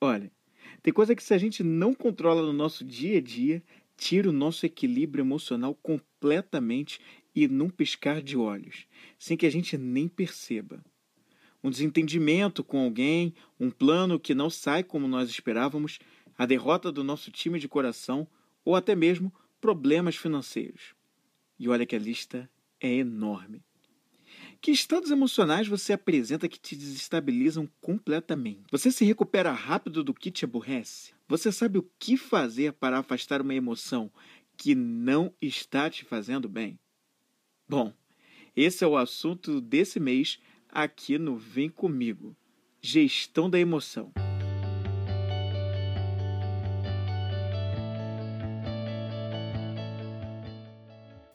Olha, tem coisa que se a gente não controla no nosso dia a dia, tira o nosso equilíbrio emocional completamente e num piscar de olhos, sem que a gente nem perceba. Um desentendimento com alguém, um plano que não sai como nós esperávamos, a derrota do nosso time de coração ou até mesmo problemas financeiros. E olha que a lista é enorme. Que estados emocionais você apresenta que te desestabilizam completamente? Você se recupera rápido do que te aborrece? Você sabe o que fazer para afastar uma emoção que não está te fazendo bem? Bom, esse é o assunto desse mês aqui no Vem Comigo Gestão da Emoção.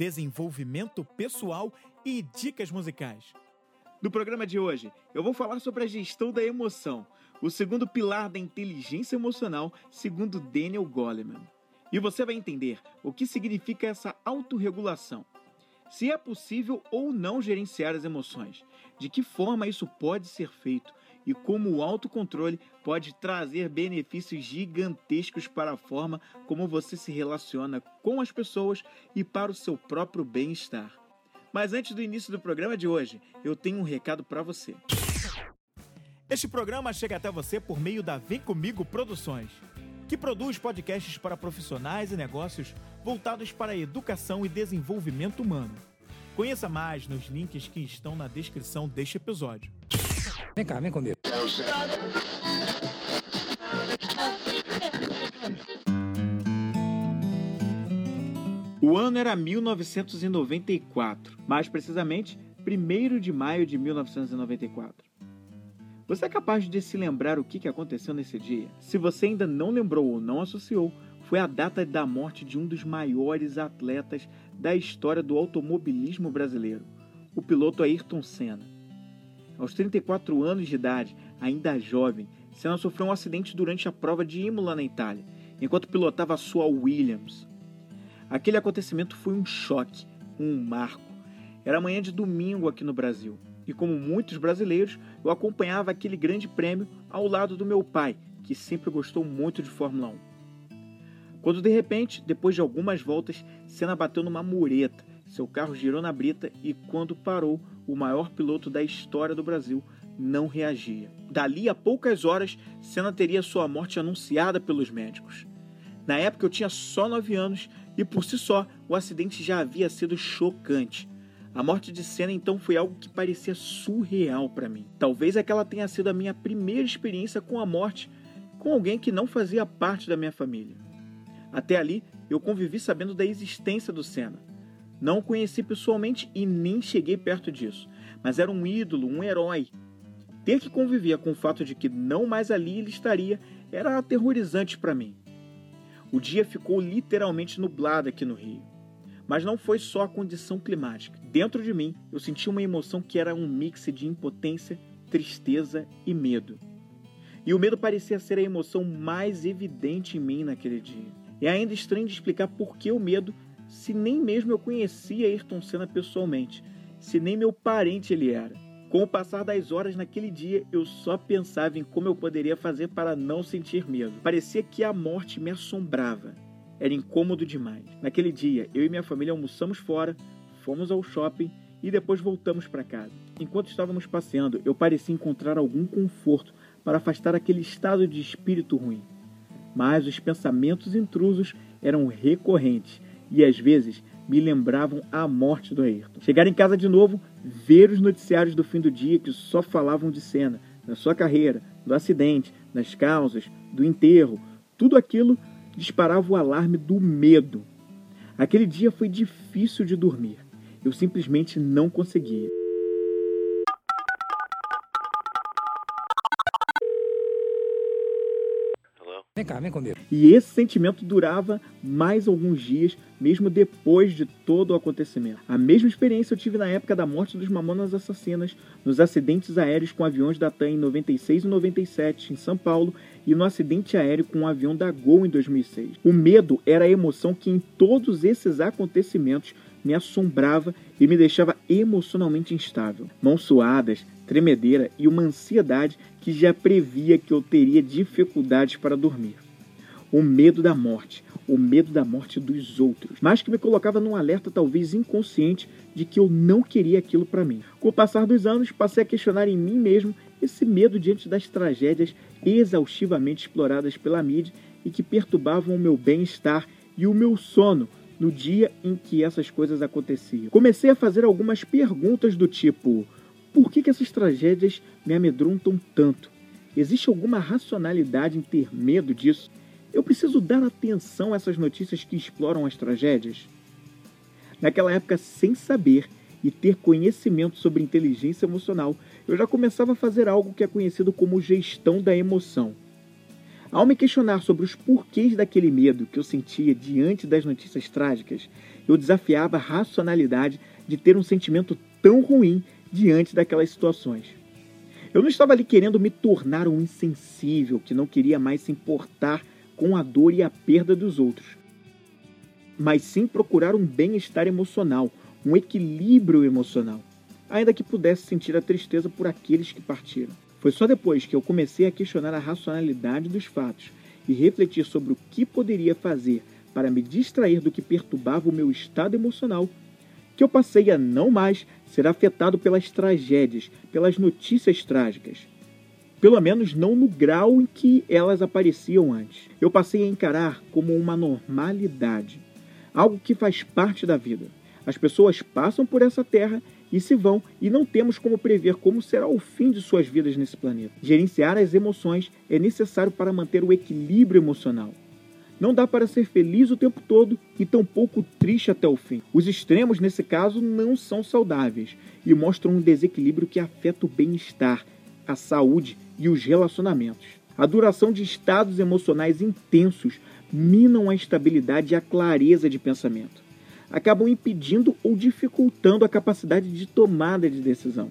desenvolvimento pessoal e dicas musicais. No programa de hoje, eu vou falar sobre a gestão da emoção, o segundo pilar da inteligência emocional, segundo Daniel Goleman. E você vai entender o que significa essa autorregulação. Se é possível ou não gerenciar as emoções, de que forma isso pode ser feito e como o autocontrole pode trazer benefícios gigantescos para a forma como você se relaciona com as pessoas e para o seu próprio bem-estar. Mas antes do início do programa de hoje, eu tenho um recado para você. Este programa chega até você por meio da Vem Comigo Produções, que produz podcasts para profissionais e negócios voltados para a educação e desenvolvimento humano. Conheça mais nos links que estão na descrição deste episódio. Vem cá, vem comigo. O ano era 1994, mais precisamente 1 de maio de 1994. Você é capaz de se lembrar o que aconteceu nesse dia? Se você ainda não lembrou ou não associou, foi a data da morte de um dos maiores atletas da história do automobilismo brasileiro, o piloto Ayrton Senna. Aos 34 anos de idade, ainda jovem, Senna sofreu um acidente durante a prova de Imola na Itália, enquanto pilotava a sua Williams. Aquele acontecimento foi um choque, um marco. Era manhã de domingo aqui no Brasil, e como muitos brasileiros, eu acompanhava aquele grande prêmio ao lado do meu pai, que sempre gostou muito de Fórmula 1. Quando de repente, depois de algumas voltas, Senna bateu numa mureta, seu carro girou na brita e quando parou, o maior piloto da história do Brasil, não reagia. Dali a poucas horas, Senna teria sua morte anunciada pelos médicos. Na época eu tinha só 9 anos e por si só o acidente já havia sido chocante. A morte de Senna então foi algo que parecia surreal para mim. Talvez aquela tenha sido a minha primeira experiência com a morte com alguém que não fazia parte da minha família. Até ali eu convivi sabendo da existência do Senna, não o conheci pessoalmente e nem cheguei perto disso, mas era um ídolo, um herói. Ter que conviver com o fato de que não mais ali ele estaria era aterrorizante para mim. O dia ficou literalmente nublado aqui no Rio. Mas não foi só a condição climática. Dentro de mim, eu senti uma emoção que era um mix de impotência, tristeza e medo. E o medo parecia ser a emoção mais evidente em mim naquele dia. É ainda estranho de explicar por que o medo se nem mesmo eu conhecia Ayrton Senna pessoalmente, se nem meu parente ele era. Com o passar das horas naquele dia, eu só pensava em como eu poderia fazer para não sentir medo. Parecia que a morte me assombrava. Era incômodo demais. Naquele dia, eu e minha família almoçamos fora, fomos ao shopping e depois voltamos para casa. Enquanto estávamos passeando, eu parecia encontrar algum conforto para afastar aquele estado de espírito ruim. Mas os pensamentos intrusos eram recorrentes e às vezes me lembravam a morte do Ayrton. Chegar em casa de novo, ver os noticiários do fim do dia que só falavam de cena, da sua carreira, do acidente, das causas, do enterro, tudo aquilo disparava o alarme do medo. Aquele dia foi difícil de dormir. Eu simplesmente não conseguia. Vem cá, vem comigo. E esse sentimento durava mais alguns dias, mesmo depois de todo o acontecimento. A mesma experiência eu tive na época da morte dos Mamonas Assassinas, nos acidentes aéreos com aviões da TAM em 96 e 97 em São Paulo e no acidente aéreo com um avião da Gol em 2006. O medo era a emoção que em todos esses acontecimentos me assombrava e me deixava emocionalmente instável. Mãos suadas, tremedeira e uma ansiedade que já previa que eu teria dificuldades para dormir. O medo da morte, o medo da morte dos outros, mas que me colocava num alerta talvez inconsciente de que eu não queria aquilo para mim. Com o passar dos anos, passei a questionar em mim mesmo esse medo diante das tragédias exaustivamente exploradas pela mídia e que perturbavam o meu bem-estar e o meu sono no dia em que essas coisas aconteciam. Comecei a fazer algumas perguntas do tipo: por que, que essas tragédias me amedrontam tanto? Existe alguma racionalidade em ter medo disso? Eu preciso dar atenção a essas notícias que exploram as tragédias? Naquela época, sem saber e ter conhecimento sobre inteligência emocional, eu já começava a fazer algo que é conhecido como gestão da emoção. Ao me questionar sobre os porquês daquele medo que eu sentia diante das notícias trágicas, eu desafiava a racionalidade de ter um sentimento tão ruim diante daquelas situações. Eu não estava ali querendo me tornar um insensível que não queria mais se importar com a dor e a perda dos outros, mas sim procurar um bem-estar emocional, um equilíbrio emocional, ainda que pudesse sentir a tristeza por aqueles que partiram. Foi só depois que eu comecei a questionar a racionalidade dos fatos e refletir sobre o que poderia fazer para me distrair do que perturbava o meu estado emocional que eu passei a não mais ser afetado pelas tragédias, pelas notícias trágicas. Pelo menos não no grau em que elas apareciam antes. Eu passei a encarar como uma normalidade, algo que faz parte da vida. As pessoas passam por essa terra e se vão, e não temos como prever como será o fim de suas vidas nesse planeta. Gerenciar as emoções é necessário para manter o equilíbrio emocional. Não dá para ser feliz o tempo todo e tampouco triste até o fim. Os extremos, nesse caso, não são saudáveis e mostram um desequilíbrio que afeta o bem-estar, a saúde e os relacionamentos. A duração de estados emocionais intensos minam a estabilidade e a clareza de pensamento. Acabam impedindo ou dificultando a capacidade de tomada de decisão.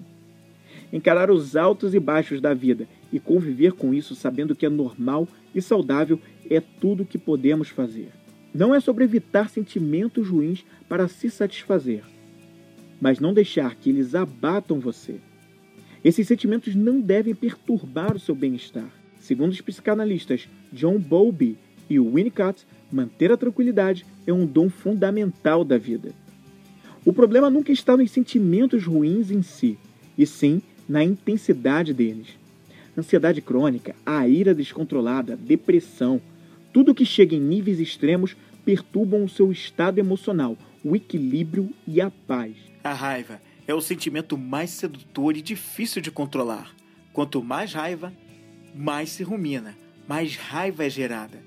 Encarar os altos e baixos da vida e conviver com isso sabendo que é normal e saudável é tudo o que podemos fazer. Não é sobre evitar sentimentos ruins para se satisfazer, mas não deixar que eles abatam você. Esses sentimentos não devem perturbar o seu bem-estar. Segundo os psicanalistas John Bowlby e Winnicott, manter a tranquilidade é um dom fundamental da vida. O problema nunca está nos sentimentos ruins em si, e sim na intensidade deles. Ansiedade crônica, a ira descontrolada, depressão, tudo que chega em níveis extremos perturbam o seu estado emocional, o equilíbrio e a paz. A raiva é o sentimento mais sedutor e difícil de controlar. Quanto mais raiva, mais se rumina, mais raiva é gerada.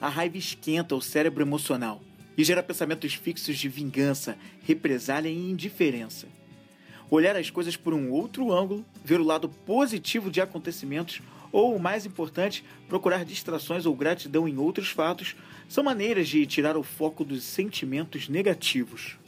A raiva esquenta o cérebro emocional e gera pensamentos fixos de vingança, represália e indiferença olhar as coisas por um outro ângulo, ver o lado positivo de acontecimentos ou, o mais importante, procurar distrações ou gratidão em outros fatos, são maneiras de tirar o foco dos sentimentos negativos.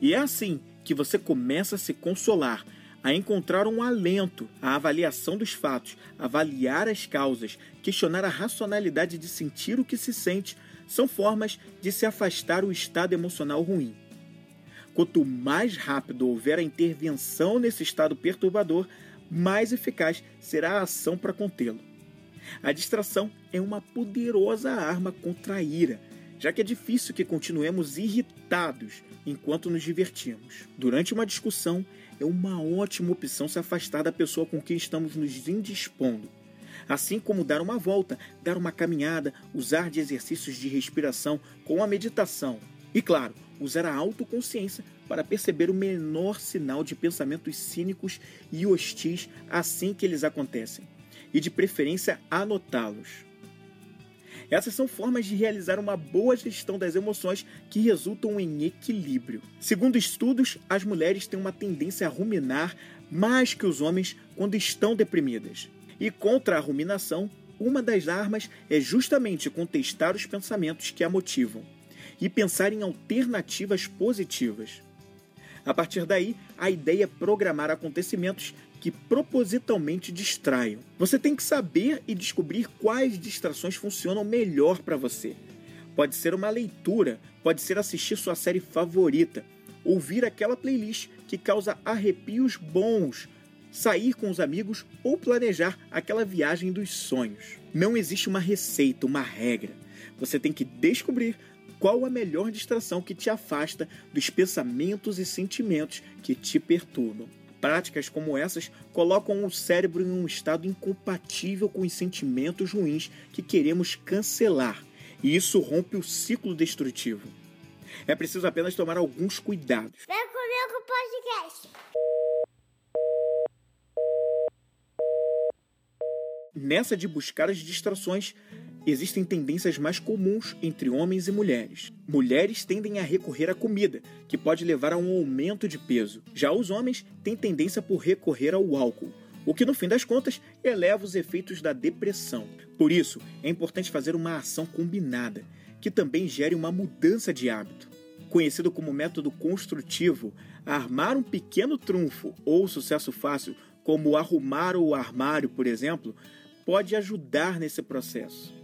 E é assim que você começa a se consolar, a encontrar um alento, a avaliação dos fatos, avaliar as causas, questionar a racionalidade de sentir o que se sente, são formas de se afastar o estado emocional ruim. Quanto mais rápido houver a intervenção nesse estado perturbador, mais eficaz será a ação para contê-lo. A distração é uma poderosa arma contra a ira, já que é difícil que continuemos irritados enquanto nos divertimos. Durante uma discussão, é uma ótima opção se afastar da pessoa com quem estamos nos indispondo. Assim como dar uma volta, dar uma caminhada, usar de exercícios de respiração com a meditação. E claro, usar a autoconsciência para perceber o menor sinal de pensamentos cínicos e hostis assim que eles acontecem, e de preferência anotá-los. Essas são formas de realizar uma boa gestão das emoções que resultam em equilíbrio. Segundo estudos, as mulheres têm uma tendência a ruminar mais que os homens quando estão deprimidas. E contra a ruminação, uma das armas é justamente contestar os pensamentos que a motivam e pensar em alternativas positivas. A partir daí, a ideia é programar acontecimentos que propositalmente distraiam. Você tem que saber e descobrir quais distrações funcionam melhor para você. Pode ser uma leitura, pode ser assistir sua série favorita, ouvir aquela playlist que causa arrepios bons, sair com os amigos ou planejar aquela viagem dos sonhos. Não existe uma receita, uma regra. Você tem que descobrir qual a melhor distração que te afasta dos pensamentos e sentimentos que te perturbam. Práticas como essas colocam o cérebro em um estado incompatível com os sentimentos ruins que queremos cancelar, e isso rompe o ciclo destrutivo. É preciso apenas tomar alguns cuidados. Vem comigo podcast. Nessa de buscar as distrações, existem tendências mais comuns entre homens e mulheres. Mulheres tendem a recorrer à comida, que pode levar a um aumento de peso. Já os homens têm tendência por recorrer ao álcool, o que no fim das contas eleva os efeitos da depressão. Por isso, é importante fazer uma ação combinada, que também gere uma mudança de hábito. Conhecido como método construtivo, armar um pequeno trunfo ou sucesso fácil, como arrumar o armário, por exemplo, pode ajudar nesse processo.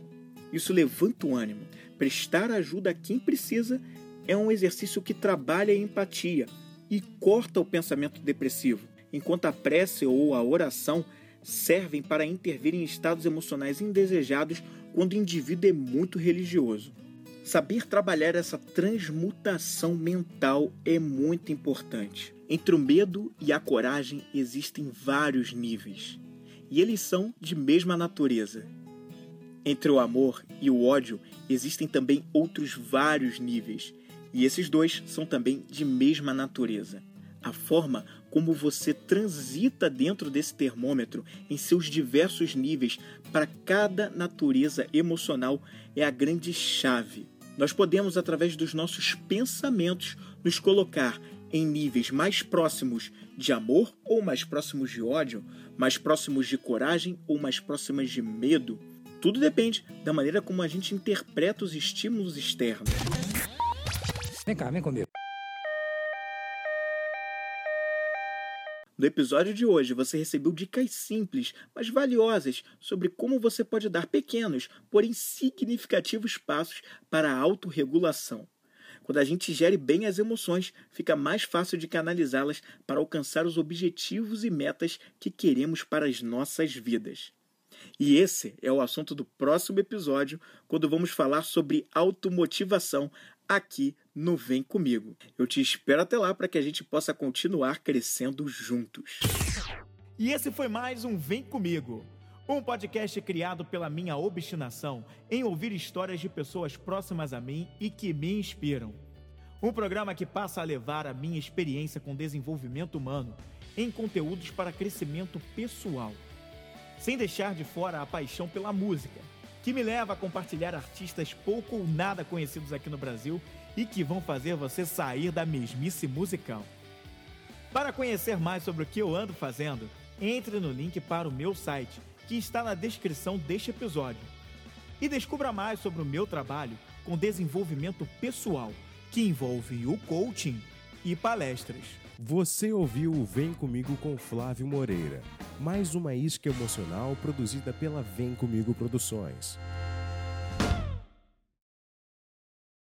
Isso levanta o ânimo. Prestar ajuda a quem precisa é um exercício que trabalha a empatia e corta o pensamento depressivo, enquanto a prece ou a oração servem para intervir em estados emocionais indesejados quando o indivíduo é muito religioso. Saber trabalhar essa transmutação mental é muito importante. Entre o medo e a coragem existem vários níveis, e eles são de mesma natureza. Entre o amor e o ódio existem também outros vários níveis, e esses dois são também de mesma natureza. A forma como você transita dentro desse termômetro em seus diversos níveis para cada natureza emocional é a grande chave. Nós podemos, através dos nossos pensamentos, nos colocar em níveis mais próximos de amor ou mais próximos de ódio, mais próximos de coragem ou mais próximos de medo. Tudo depende da maneira como a gente interpreta os estímulos externos. Vem cá, vem comigo. No episódio de hoje, você recebeu dicas simples, mas valiosas sobre como você pode dar pequenos, porém significativos passos para a autorregulação. Quando a gente gere bem as emoções, fica mais fácil de canalizá-las para alcançar os objetivos e metas que queremos para as nossas vidas. E esse é o assunto do próximo episódio, quando vamos falar sobre automotivação aqui no Vem Comigo. Eu te espero até lá para que a gente possa continuar crescendo juntos. E esse foi mais um Vem Comigo, um podcast criado pela minha obstinação em ouvir histórias de pessoas próximas a mim e que me inspiram. Um programa que passa a levar a minha experiência com desenvolvimento humano em conteúdos para crescimento pessoal sem deixar de fora a paixão pela música, que me leva a compartilhar artistas pouco ou nada conhecidos aqui no Brasil e que vão fazer você sair da mesmice musical. Para conhecer mais sobre o que eu ando fazendo, entre no link para o meu site, que está na descrição deste episódio. E descubra mais sobre o meu trabalho com desenvolvimento pessoal, que envolve o coaching e palestras. Você ouviu o Vem Comigo com Flávio Moreira, mais uma isca emocional produzida pela Vem Comigo Produções.